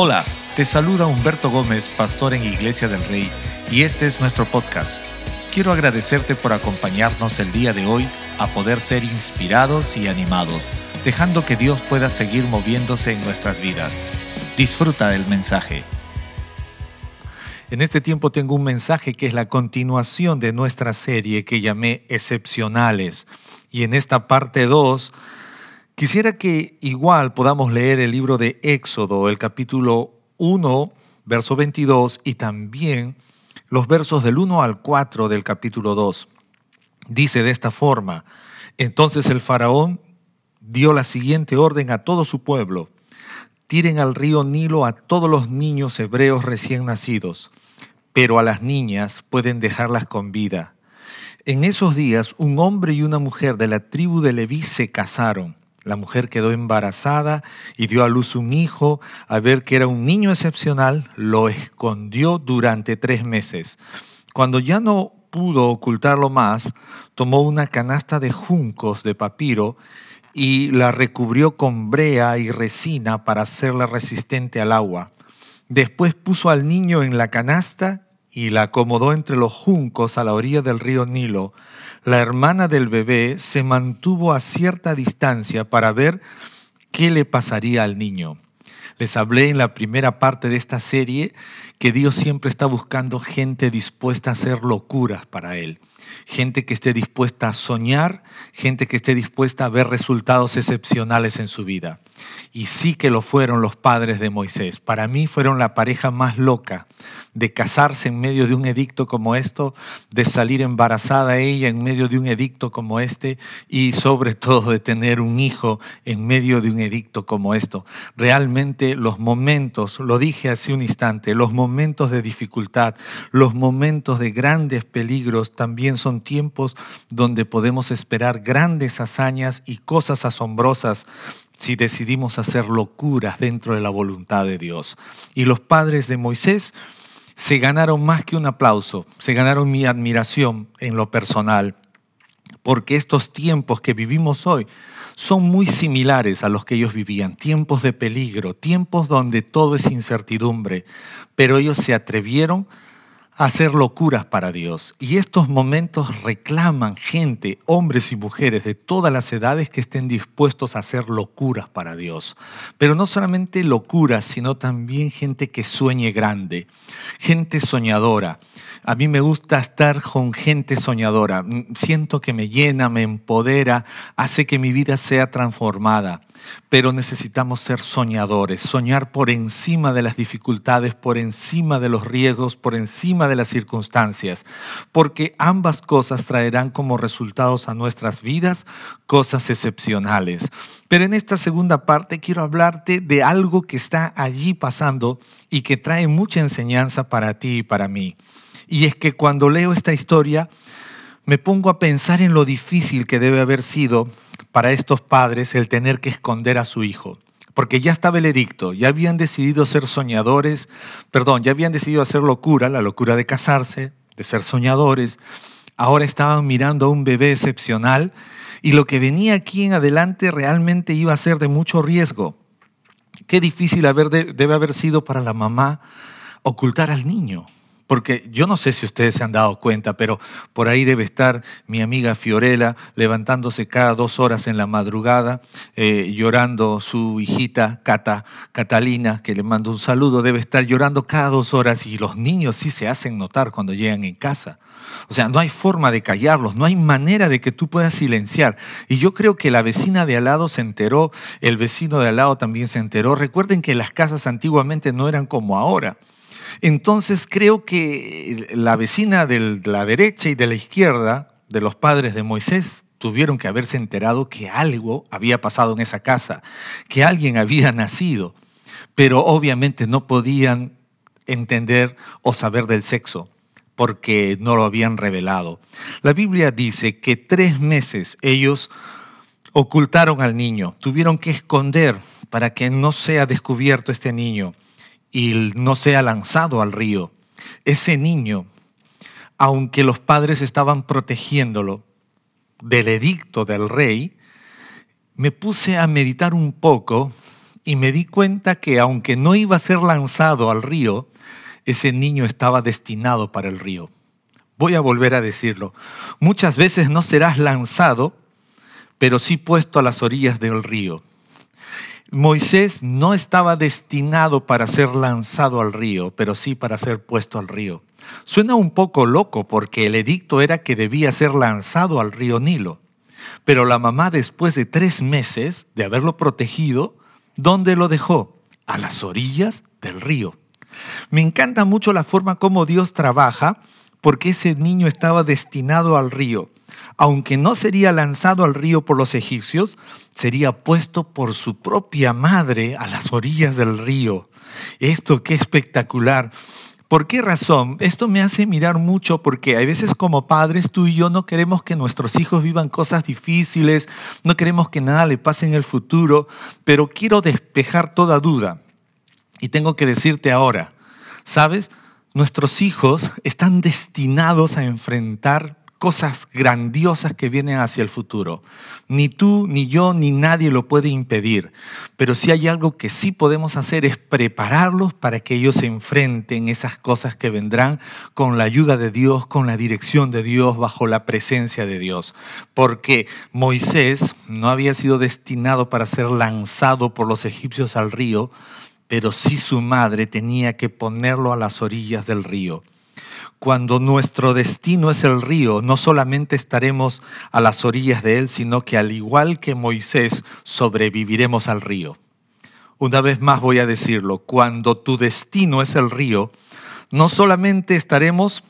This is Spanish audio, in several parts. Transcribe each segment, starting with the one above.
Hola, te saluda Humberto Gómez, pastor en Iglesia del Rey, y este es nuestro podcast. Quiero agradecerte por acompañarnos el día de hoy a poder ser inspirados y animados, dejando que Dios pueda seguir moviéndose en nuestras vidas. Disfruta del mensaje. En este tiempo tengo un mensaje que es la continuación de nuestra serie que llamé Excepcionales. Y en esta parte 2 quisiera que igual podamos leer el libro de Éxodo, el capítulo 1, verso 22 y también los versos del 1 al 4 del capítulo 2. Dice de esta forma, entonces el faraón dio la siguiente orden a todo su pueblo tiren al río Nilo a todos los niños hebreos recién nacidos, pero a las niñas pueden dejarlas con vida. En esos días un hombre y una mujer de la tribu de Leví se casaron. La mujer quedó embarazada y dio a luz un hijo. A ver que era un niño excepcional, lo escondió durante tres meses. Cuando ya no pudo ocultarlo más, tomó una canasta de juncos de papiro y la recubrió con brea y resina para hacerla resistente al agua. Después puso al niño en la canasta y la acomodó entre los juncos a la orilla del río Nilo. La hermana del bebé se mantuvo a cierta distancia para ver qué le pasaría al niño. Les hablé en la primera parte de esta serie que Dios siempre está buscando gente dispuesta a hacer locuras para Él gente que esté dispuesta a soñar, gente que esté dispuesta a ver resultados excepcionales en su vida. Y sí que lo fueron los padres de Moisés. Para mí fueron la pareja más loca de casarse en medio de un edicto como esto, de salir embarazada ella en medio de un edicto como este y sobre todo de tener un hijo en medio de un edicto como esto. Realmente los momentos, lo dije hace un instante, los momentos de dificultad, los momentos de grandes peligros también son tiempos donde podemos esperar grandes hazañas y cosas asombrosas si decidimos hacer locuras dentro de la voluntad de Dios. Y los padres de Moisés se ganaron más que un aplauso, se ganaron mi admiración en lo personal, porque estos tiempos que vivimos hoy son muy similares a los que ellos vivían, tiempos de peligro, tiempos donde todo es incertidumbre, pero ellos se atrevieron hacer locuras para Dios. Y estos momentos reclaman gente, hombres y mujeres de todas las edades que estén dispuestos a hacer locuras para Dios. Pero no solamente locuras, sino también gente que sueñe grande, gente soñadora. A mí me gusta estar con gente soñadora. Siento que me llena, me empodera, hace que mi vida sea transformada. Pero necesitamos ser soñadores, soñar por encima de las dificultades, por encima de los riesgos, por encima de las circunstancias, porque ambas cosas traerán como resultados a nuestras vidas cosas excepcionales. Pero en esta segunda parte quiero hablarte de algo que está allí pasando y que trae mucha enseñanza para ti y para mí. Y es que cuando leo esta historia, me pongo a pensar en lo difícil que debe haber sido para estos padres el tener que esconder a su hijo. Porque ya estaba el edicto, ya habían decidido ser soñadores, perdón, ya habían decidido hacer locura, la locura de casarse, de ser soñadores. Ahora estaban mirando a un bebé excepcional y lo que venía aquí en adelante realmente iba a ser de mucho riesgo. Qué difícil debe haber sido para la mamá ocultar al niño. Porque yo no sé si ustedes se han dado cuenta, pero por ahí debe estar mi amiga Fiorella levantándose cada dos horas en la madrugada, eh, llorando su hijita Cata, Catalina, que le mando un saludo, debe estar llorando cada dos horas y los niños sí se hacen notar cuando llegan en casa. O sea, no hay forma de callarlos, no hay manera de que tú puedas silenciar. Y yo creo que la vecina de al lado se enteró, el vecino de al lado también se enteró. Recuerden que las casas antiguamente no eran como ahora. Entonces creo que la vecina de la derecha y de la izquierda de los padres de Moisés tuvieron que haberse enterado que algo había pasado en esa casa, que alguien había nacido, pero obviamente no podían entender o saber del sexo porque no lo habían revelado. La Biblia dice que tres meses ellos ocultaron al niño, tuvieron que esconder para que no sea descubierto este niño y no sea lanzado al río. Ese niño, aunque los padres estaban protegiéndolo del edicto del rey, me puse a meditar un poco y me di cuenta que aunque no iba a ser lanzado al río, ese niño estaba destinado para el río. Voy a volver a decirlo. Muchas veces no serás lanzado, pero sí puesto a las orillas del río. Moisés no estaba destinado para ser lanzado al río, pero sí para ser puesto al río. Suena un poco loco porque el edicto era que debía ser lanzado al río Nilo. Pero la mamá después de tres meses de haberlo protegido, ¿dónde lo dejó? A las orillas del río. Me encanta mucho la forma como Dios trabaja porque ese niño estaba destinado al río aunque no sería lanzado al río por los egipcios, sería puesto por su propia madre a las orillas del río. Esto qué espectacular. ¿Por qué razón? Esto me hace mirar mucho porque a veces como padres tú y yo no queremos que nuestros hijos vivan cosas difíciles, no queremos que nada le pase en el futuro, pero quiero despejar toda duda. Y tengo que decirte ahora, ¿sabes? Nuestros hijos están destinados a enfrentar cosas grandiosas que vienen hacia el futuro. Ni tú, ni yo, ni nadie lo puede impedir. Pero si hay algo que sí podemos hacer es prepararlos para que ellos se enfrenten esas cosas que vendrán con la ayuda de Dios, con la dirección de Dios, bajo la presencia de Dios. Porque Moisés no había sido destinado para ser lanzado por los egipcios al río, pero sí su madre tenía que ponerlo a las orillas del río. Cuando nuestro destino es el río, no solamente estaremos a las orillas de él, sino que al igual que Moisés, sobreviviremos al río. Una vez más voy a decirlo, cuando tu destino es el río, no solamente estaremos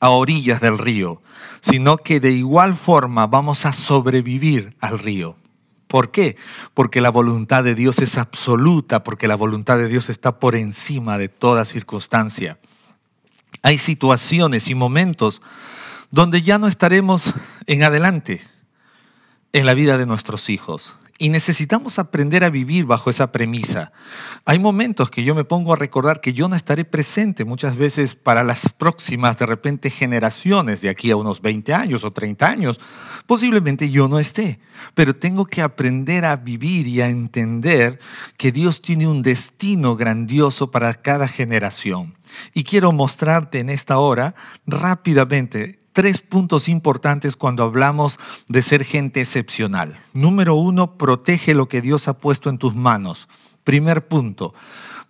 a orillas del río, sino que de igual forma vamos a sobrevivir al río. ¿Por qué? Porque la voluntad de Dios es absoluta, porque la voluntad de Dios está por encima de toda circunstancia. Hay situaciones y momentos donde ya no estaremos en adelante en la vida de nuestros hijos. Y necesitamos aprender a vivir bajo esa premisa. Hay momentos que yo me pongo a recordar que yo no estaré presente muchas veces para las próximas, de repente, generaciones de aquí a unos 20 años o 30 años. Posiblemente yo no esté, pero tengo que aprender a vivir y a entender que Dios tiene un destino grandioso para cada generación. Y quiero mostrarte en esta hora rápidamente tres puntos importantes cuando hablamos de ser gente excepcional. Número uno, protege lo que Dios ha puesto en tus manos. Primer punto,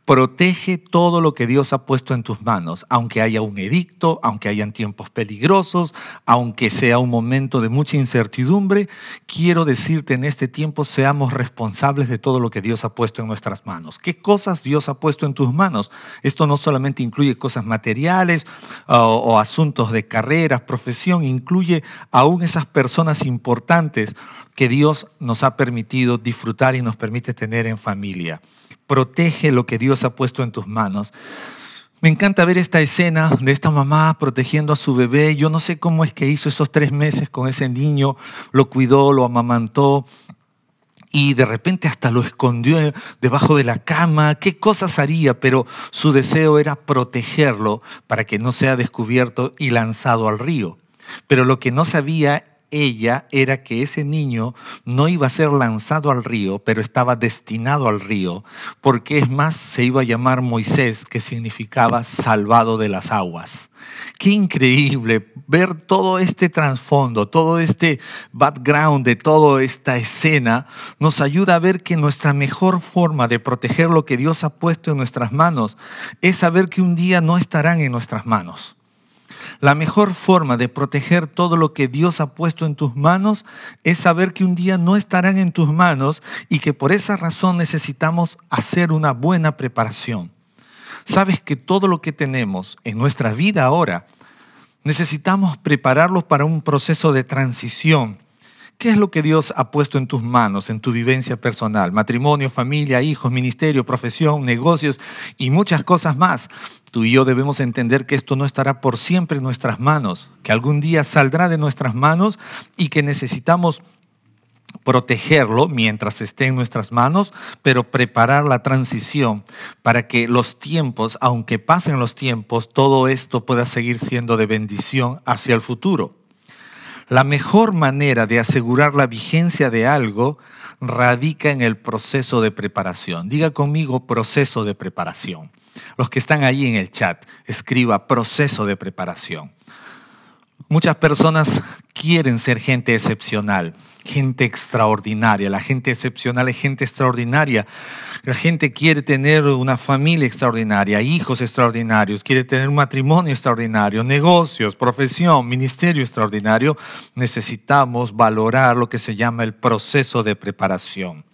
Protege todo lo que Dios ha puesto en tus manos, aunque haya un edicto, aunque hayan tiempos peligrosos, aunque sea un momento de mucha incertidumbre. Quiero decirte en este tiempo, seamos responsables de todo lo que Dios ha puesto en nuestras manos. ¿Qué cosas Dios ha puesto en tus manos? Esto no solamente incluye cosas materiales o, o asuntos de carrera, profesión, incluye aún esas personas importantes que Dios nos ha permitido disfrutar y nos permite tener en familia protege lo que Dios ha puesto en tus manos. Me encanta ver esta escena de esta mamá protegiendo a su bebé. Yo no sé cómo es que hizo esos tres meses con ese niño, lo cuidó, lo amamantó y de repente hasta lo escondió debajo de la cama. ¿Qué cosas haría? Pero su deseo era protegerlo para que no sea descubierto y lanzado al río. Pero lo que no sabía ella era que ese niño no iba a ser lanzado al río, pero estaba destinado al río, porque es más, se iba a llamar Moisés, que significaba salvado de las aguas. Qué increíble ver todo este trasfondo, todo este background de toda esta escena, nos ayuda a ver que nuestra mejor forma de proteger lo que Dios ha puesto en nuestras manos es saber que un día no estarán en nuestras manos la mejor forma de proteger todo lo que Dios ha puesto en tus manos es saber que un día no estarán en tus manos y que por esa razón necesitamos hacer una buena preparación. Sabes que todo lo que tenemos en nuestra vida ahora necesitamos prepararlo para un proceso de transición ¿Qué es lo que Dios ha puesto en tus manos, en tu vivencia personal? Matrimonio, familia, hijos, ministerio, profesión, negocios y muchas cosas más. Tú y yo debemos entender que esto no estará por siempre en nuestras manos, que algún día saldrá de nuestras manos y que necesitamos protegerlo mientras esté en nuestras manos, pero preparar la transición para que los tiempos, aunque pasen los tiempos, todo esto pueda seguir siendo de bendición hacia el futuro. La mejor manera de asegurar la vigencia de algo radica en el proceso de preparación. Diga conmigo proceso de preparación. Los que están ahí en el chat, escriba proceso de preparación. Muchas personas quieren ser gente excepcional, gente extraordinaria. La gente excepcional es gente extraordinaria. La gente quiere tener una familia extraordinaria, hijos extraordinarios, quiere tener un matrimonio extraordinario, negocios, profesión, ministerio extraordinario. Necesitamos valorar lo que se llama el proceso de preparación.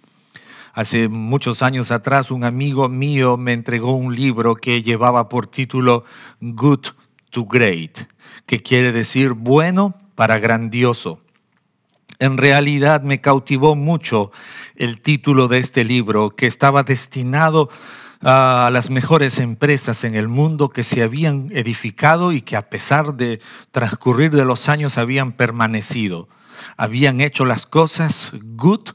Hace muchos años atrás un amigo mío me entregó un libro que llevaba por título Good to Great que quiere decir bueno para grandioso. En realidad me cautivó mucho el título de este libro, que estaba destinado a las mejores empresas en el mundo que se habían edificado y que a pesar de transcurrir de los años habían permanecido. Habían hecho las cosas good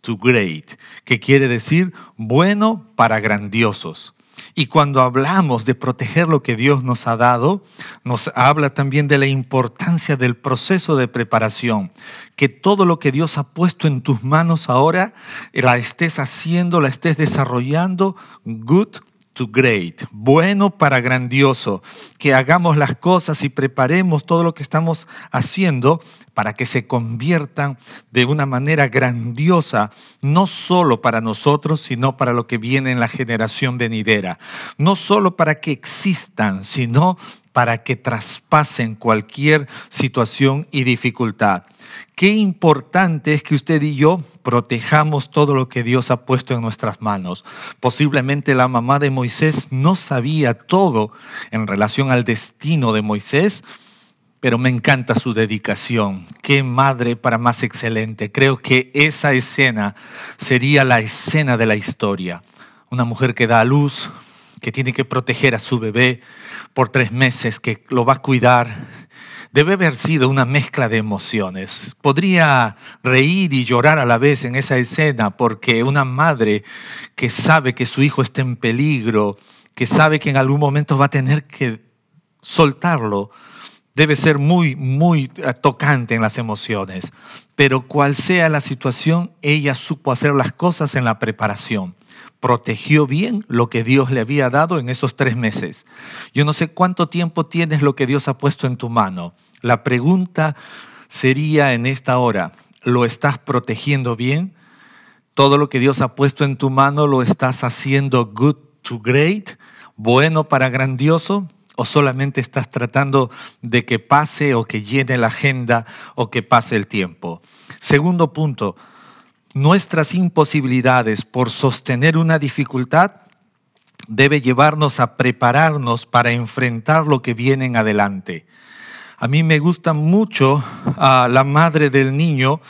to great, que quiere decir bueno para grandiosos. Y cuando hablamos de proteger lo que Dios nos ha dado, nos habla también de la importancia del proceso de preparación. Que todo lo que Dios ha puesto en tus manos ahora, la estés haciendo, la estés desarrollando, good to great, bueno para grandioso, que hagamos las cosas y preparemos todo lo que estamos haciendo para que se conviertan de una manera grandiosa, no solo para nosotros, sino para lo que viene en la generación venidera, no solo para que existan, sino para que traspasen cualquier situación y dificultad. Qué importante es que usted y yo protejamos todo lo que Dios ha puesto en nuestras manos. Posiblemente la mamá de Moisés no sabía todo en relación al destino de Moisés, pero me encanta su dedicación. Qué madre para más excelente. Creo que esa escena sería la escena de la historia. Una mujer que da a luz, que tiene que proteger a su bebé por tres meses, que lo va a cuidar debe haber sido una mezcla de emociones. Podría reír y llorar a la vez en esa escena porque una madre que sabe que su hijo está en peligro, que sabe que en algún momento va a tener que soltarlo, debe ser muy, muy eh, tocante en las emociones. Pero cual sea la situación, ella supo hacer las cosas en la preparación protegió bien lo que Dios le había dado en esos tres meses. Yo no sé cuánto tiempo tienes lo que Dios ha puesto en tu mano. La pregunta sería en esta hora, ¿lo estás protegiendo bien? ¿Todo lo que Dios ha puesto en tu mano lo estás haciendo good to great, bueno para grandioso? ¿O solamente estás tratando de que pase o que llene la agenda o que pase el tiempo? Segundo punto, nuestras imposibilidades por sostener una dificultad debe llevarnos a prepararnos para enfrentar lo que viene en adelante. A mí me gusta mucho a la madre del niño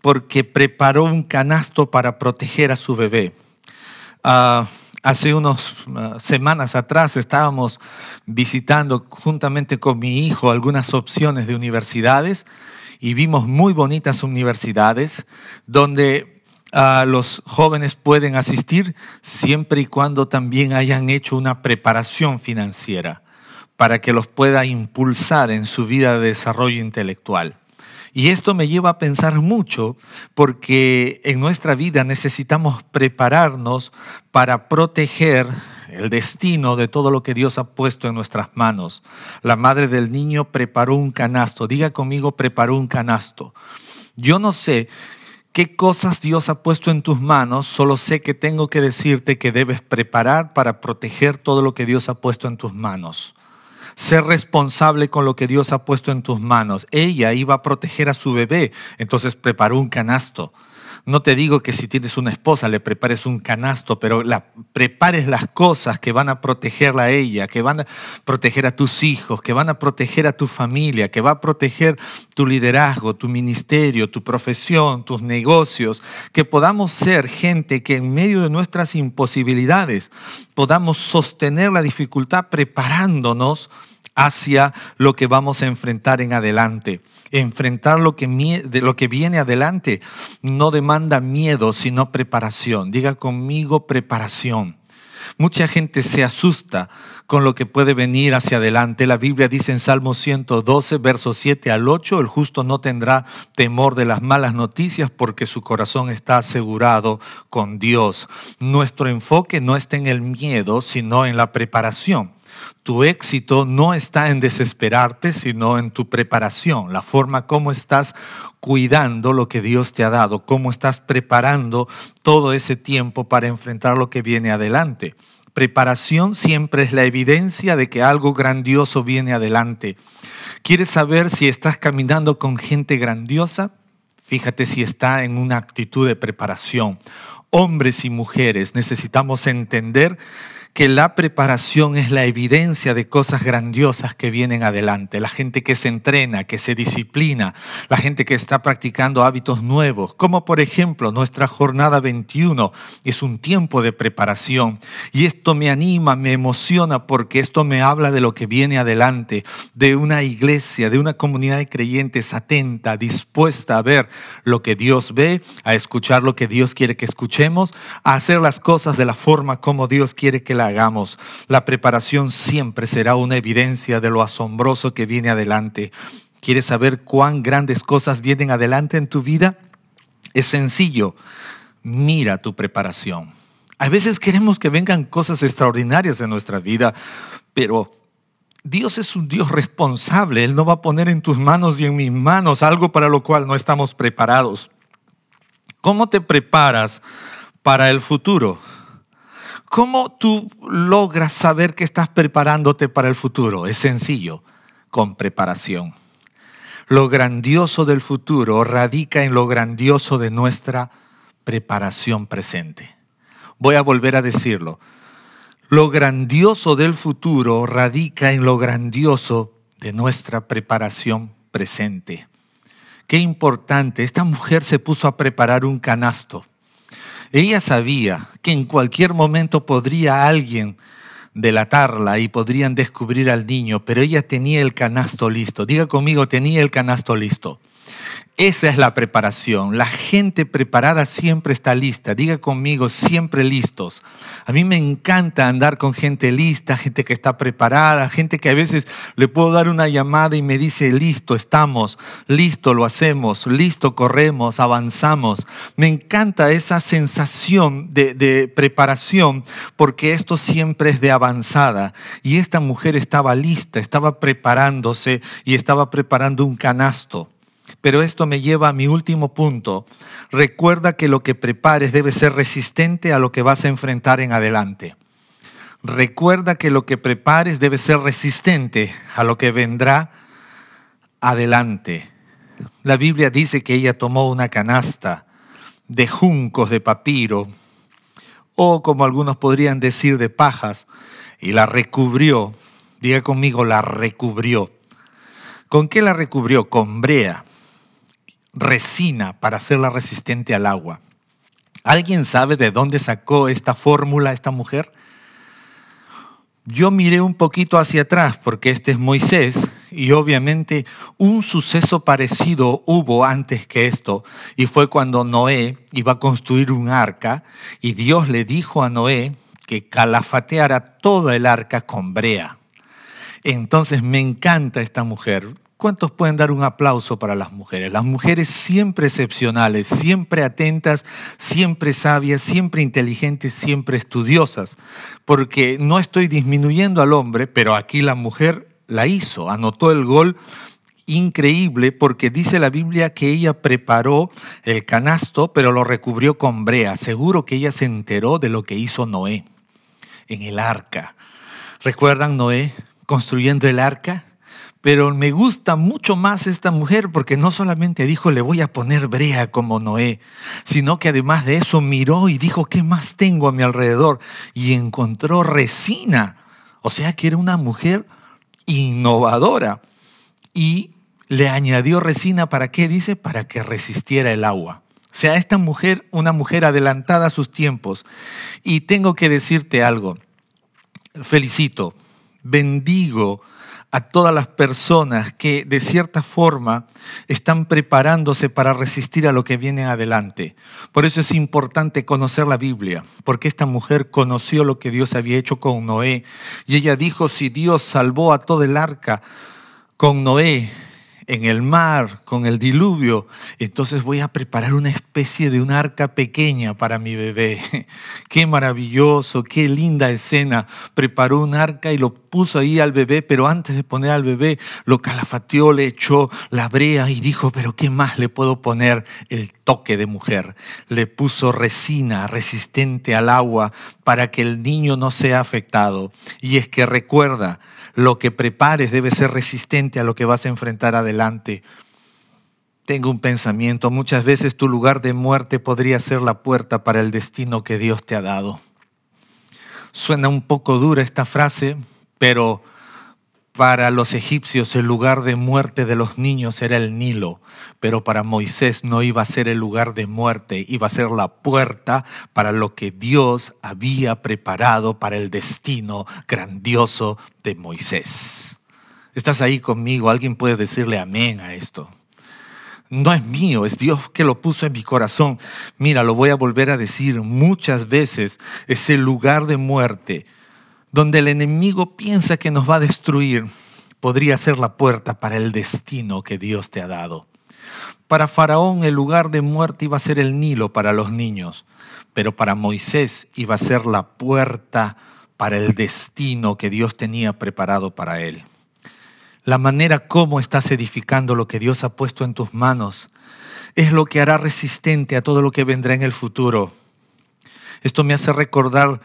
porque preparó un canasto para proteger a su bebé. Ah, hace unas ah, semanas atrás estábamos visitando juntamente con mi hijo algunas opciones de universidades y vimos muy bonitas universidades donde ah, los jóvenes pueden asistir siempre y cuando también hayan hecho una preparación financiera para que los pueda impulsar en su vida de desarrollo intelectual. Y esto me lleva a pensar mucho porque en nuestra vida necesitamos prepararnos para proteger el destino de todo lo que Dios ha puesto en nuestras manos. La madre del niño preparó un canasto. Diga conmigo, preparó un canasto. Yo no sé qué cosas Dios ha puesto en tus manos, solo sé que tengo que decirte que debes preparar para proteger todo lo que Dios ha puesto en tus manos. Ser responsable con lo que Dios ha puesto en tus manos. Ella iba a proteger a su bebé, entonces preparó un canasto. No te digo que si tienes una esposa le prepares un canasto, pero la, prepares las cosas que van a protegerla a ella, que van a proteger a tus hijos, que van a proteger a tu familia, que va a proteger tu liderazgo, tu ministerio, tu profesión, tus negocios, que podamos ser gente que en medio de nuestras imposibilidades podamos sostener la dificultad preparándonos hacia lo que vamos a enfrentar en adelante. Enfrentar lo que, lo que viene adelante no demanda miedo, sino preparación. Diga conmigo preparación. Mucha gente se asusta con lo que puede venir hacia adelante. La Biblia dice en Salmo 112, versos 7 al 8, el justo no tendrá temor de las malas noticias porque su corazón está asegurado con Dios. Nuestro enfoque no está en el miedo, sino en la preparación. Tu éxito no está en desesperarte, sino en tu preparación, la forma como estás cuidando lo que Dios te ha dado, cómo estás preparando todo ese tiempo para enfrentar lo que viene adelante. Preparación siempre es la evidencia de que algo grandioso viene adelante. ¿Quieres saber si estás caminando con gente grandiosa? Fíjate si está en una actitud de preparación. Hombres y mujeres necesitamos entender que la preparación es la evidencia de cosas grandiosas que vienen adelante. La gente que se entrena, que se disciplina, la gente que está practicando hábitos nuevos, como por ejemplo nuestra jornada 21 es un tiempo de preparación. Y esto me anima, me emociona porque esto me habla de lo que viene adelante, de una iglesia, de una comunidad de creyentes atenta, dispuesta a ver lo que Dios ve, a escuchar lo que Dios quiere que escuchemos, a hacer las cosas de la forma como Dios quiere que la hagamos. La preparación siempre será una evidencia de lo asombroso que viene adelante. ¿Quieres saber cuán grandes cosas vienen adelante en tu vida? Es sencillo. Mira tu preparación. A veces queremos que vengan cosas extraordinarias en nuestra vida, pero Dios es un Dios responsable. Él no va a poner en tus manos y en mis manos algo para lo cual no estamos preparados. ¿Cómo te preparas para el futuro? ¿Cómo tú logras saber que estás preparándote para el futuro? Es sencillo, con preparación. Lo grandioso del futuro radica en lo grandioso de nuestra preparación presente. Voy a volver a decirlo. Lo grandioso del futuro radica en lo grandioso de nuestra preparación presente. Qué importante, esta mujer se puso a preparar un canasto ella sabía que en cualquier momento podría alguien delatarla y podrían descubrir al niño, pero ella tenía el canasto listo. Diga conmigo, tenía el canasto listo. Esa es la preparación. La gente preparada siempre está lista. Diga conmigo, siempre listos. A mí me encanta andar con gente lista, gente que está preparada, gente que a veces le puedo dar una llamada y me dice, listo, estamos, listo, lo hacemos, listo, corremos, avanzamos. Me encanta esa sensación de, preparación porque esto siempre es de avanzada. Y esta mujer estaba lista, estaba preparándose y estaba preparando un canasto. Pero esto me lleva a mi último punto. Recuerda que lo que prepares debe ser resistente a lo que vas a enfrentar en adelante. Recuerda que lo que prepares debe ser resistente a lo que vendrá adelante. La Biblia dice que ella tomó una canasta de juncos de papiro, o como algunos podrían decir de pajas, y la recubrió. Diga conmigo, la recubrió. ¿Con qué la recubrió? Con brea resina para hacerla resistente al agua. ¿Alguien sabe de dónde sacó esta fórmula esta mujer? Yo miré un poquito hacia atrás porque este es Moisés y obviamente un suceso parecido hubo antes que esto y fue cuando Noé iba a construir un arca y Dios le dijo a Noé que calafateara toda el arca con brea. Entonces me encanta esta mujer. ¿Cuántos pueden dar un aplauso para las mujeres? Las mujeres siempre excepcionales, siempre atentas, siempre sabias, siempre inteligentes, siempre estudiosas. Porque no estoy disminuyendo al hombre, pero aquí la mujer la hizo, anotó el gol increíble porque dice la Biblia que ella preparó el canasto, pero lo recubrió con brea. Seguro que ella se enteró de lo que hizo Noé en el arca. ¿Recuerdan Noé construyendo el arca? Pero me gusta mucho más esta mujer porque no solamente dijo le voy a poner brea como Noé, sino que además de eso miró y dijo, ¿qué más tengo a mi alrededor? Y encontró resina. O sea que era una mujer innovadora. Y le añadió resina para qué? Dice, para que resistiera el agua. O sea, esta mujer, una mujer adelantada a sus tiempos. Y tengo que decirte algo. Felicito, bendigo a todas las personas que de cierta forma están preparándose para resistir a lo que viene adelante. Por eso es importante conocer la Biblia, porque esta mujer conoció lo que Dios había hecho con Noé y ella dijo, si Dios salvó a todo el arca con Noé, en el mar, con el diluvio, entonces voy a preparar una especie de un arca pequeña para mi bebé. Qué maravilloso, qué linda escena. Preparó un arca y lo puso ahí al bebé, pero antes de poner al bebé, lo calafateó, le echó la brea y dijo, pero ¿qué más le puedo poner? El toque de mujer. Le puso resina resistente al agua para que el niño no sea afectado. Y es que recuerda, lo que prepares debe ser resistente a lo que vas a enfrentar adelante. Tengo un pensamiento, muchas veces tu lugar de muerte podría ser la puerta para el destino que Dios te ha dado. Suena un poco dura esta frase, pero para los egipcios el lugar de muerte de los niños era el Nilo, pero para Moisés no iba a ser el lugar de muerte, iba a ser la puerta para lo que Dios había preparado para el destino grandioso de Moisés. ¿Estás ahí conmigo? ¿Alguien puede decirle amén a esto? No es mío, es Dios que lo puso en mi corazón. Mira, lo voy a volver a decir muchas veces, ese lugar de muerte donde el enemigo piensa que nos va a destruir, podría ser la puerta para el destino que Dios te ha dado. Para Faraón el lugar de muerte iba a ser el Nilo para los niños, pero para Moisés iba a ser la puerta para el destino que Dios tenía preparado para él. La manera como estás edificando lo que Dios ha puesto en tus manos es lo que hará resistente a todo lo que vendrá en el futuro. Esto me hace recordar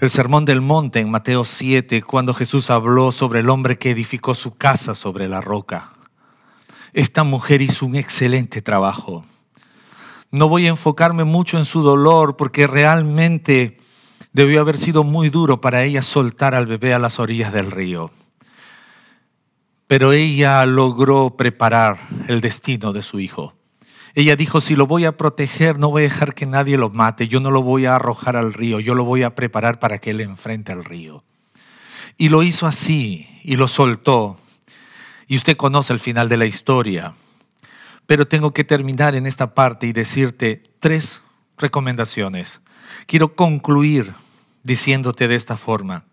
el sermón del monte en Mateo 7, cuando Jesús habló sobre el hombre que edificó su casa sobre la roca. Esta mujer hizo un excelente trabajo. No voy a enfocarme mucho en su dolor porque realmente debió haber sido muy duro para ella soltar al bebé a las orillas del río. Pero ella logró preparar el destino de su hijo. Ella dijo, si lo voy a proteger, no voy a dejar que nadie lo mate, yo no lo voy a arrojar al río, yo lo voy a preparar para que él enfrente al río. Y lo hizo así y lo soltó. Y usted conoce el final de la historia. Pero tengo que terminar en esta parte y decirte tres recomendaciones. Quiero concluir diciéndote de esta forma.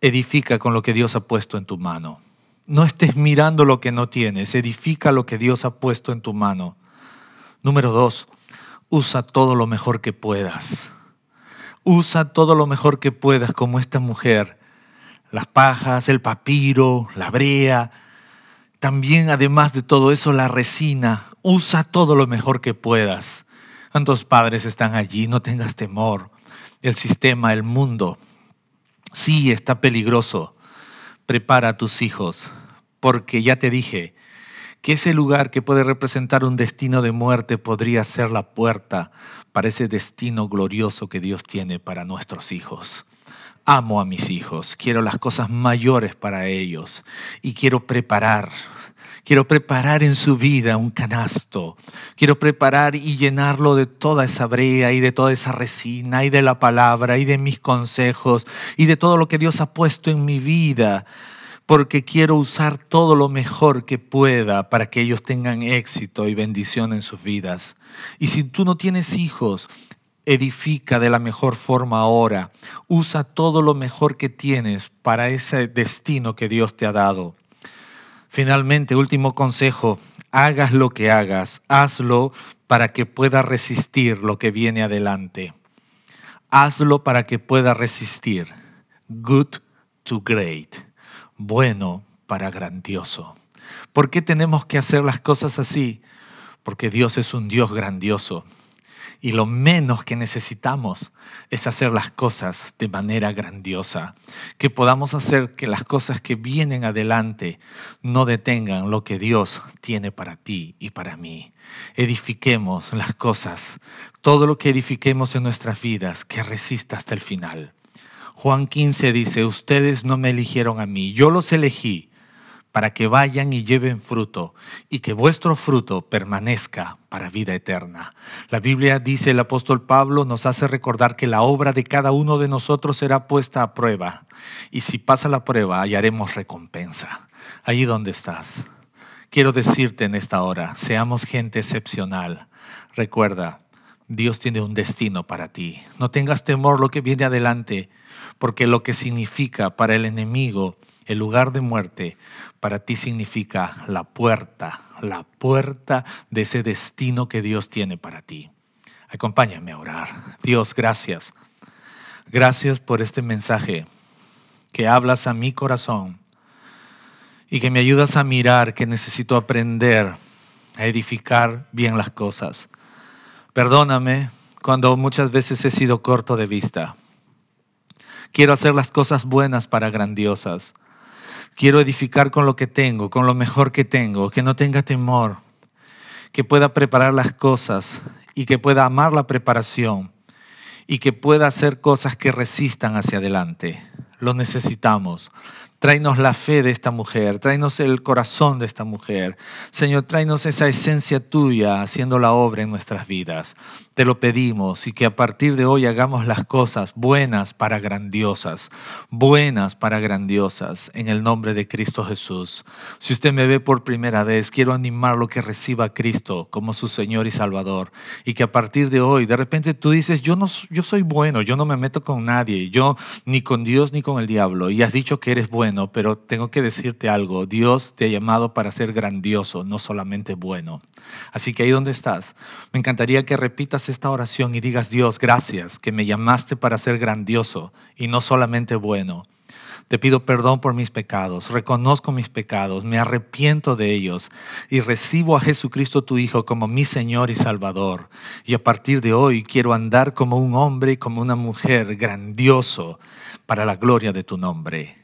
Edifica con lo que Dios ha puesto en tu mano. No estés mirando lo que no tienes, edifica lo que Dios ha puesto en tu mano. Número dos, usa todo lo mejor que puedas. Usa todo lo mejor que puedas como esta mujer. Las pajas, el papiro, la brea. También, además de todo eso, la resina. Usa todo lo mejor que puedas. ¿Cuántos padres están allí? No tengas temor. El sistema, el mundo, sí está peligroso prepara a tus hijos, porque ya te dije que ese lugar que puede representar un destino de muerte podría ser la puerta para ese destino glorioso que Dios tiene para nuestros hijos. Amo a mis hijos, quiero las cosas mayores para ellos y quiero preparar Quiero preparar en su vida un canasto. Quiero preparar y llenarlo de toda esa brea y de toda esa resina y de la palabra y de mis consejos y de todo lo que Dios ha puesto en mi vida. Porque quiero usar todo lo mejor que pueda para que ellos tengan éxito y bendición en sus vidas. Y si tú no tienes hijos, edifica de la mejor forma ahora. Usa todo lo mejor que tienes para ese destino que Dios te ha dado. Finalmente, último consejo, hagas lo que hagas, hazlo para que pueda resistir lo que viene adelante. Hazlo para que pueda resistir. Good to great. Bueno para grandioso. ¿Por qué tenemos que hacer las cosas así? Porque Dios es un Dios grandioso y lo menos que necesitamos es hacer las cosas de manera grandiosa. Que podamos hacer que las cosas que vienen adelante no detengan lo que Dios tiene para ti y para mí. Edifiquemos las cosas, todo lo que edifiquemos en nuestras vidas, que resista hasta el final. Juan 15 dice, ustedes no me eligieron a mí, yo los elegí para que vayan y lleven fruto, y que vuestro fruto permanezca para vida eterna. La Biblia dice, el apóstol Pablo nos hace recordar que la obra de cada uno de nosotros será puesta a prueba, y si pasa la prueba hallaremos recompensa. Allí donde estás. Quiero decirte en esta hora, seamos gente excepcional. Recuerda, Dios tiene un destino para ti. No tengas temor lo que viene adelante, porque lo que significa para el enemigo el lugar de muerte para ti significa la puerta, la puerta de ese destino que Dios tiene para ti. Acompáñame a orar. Dios, gracias. Gracias por este mensaje que hablas a mi corazón y que me ayudas a mirar que necesito aprender a edificar bien las cosas. Perdóname cuando muchas veces he sido corto de vista. Quiero hacer las cosas buenas para grandiosas. Quiero edificar con lo que tengo, con lo mejor que tengo, que no tenga temor, que pueda preparar las cosas y que pueda amar la preparación y que pueda hacer cosas que resistan hacia adelante. Lo necesitamos. Tráenos la fe de esta mujer, tráenos el corazón de esta mujer. Señor, tráenos esa esencia tuya haciendo la obra en nuestras vidas. Te lo pedimos y que a partir de hoy hagamos las cosas buenas para grandiosas, buenas para grandiosas, en el nombre de Cristo Jesús. Si usted me ve por primera vez, quiero animarlo que reciba a Cristo como su Señor y Salvador y que a partir de hoy, de repente tú dices, yo, no, yo soy bueno, yo no me meto con nadie, yo ni con Dios ni con el diablo, y has dicho que eres pero tengo que decirte algo. Dios te ha llamado para ser grandioso, no solamente bueno. Así que ahí donde estás, me encantaría que repitas esta oración y digas, Dios, gracias, que me llamaste para ser grandioso y no solamente bueno. Te pido perdón por mis pecados, reconozco mis pecados, me arrepiento de ellos y recibo a Jesucristo tu Hijo como mi Señor y Salvador. Y a partir de hoy quiero andar como un hombre y como una mujer grandioso para la gloria de tu nombre.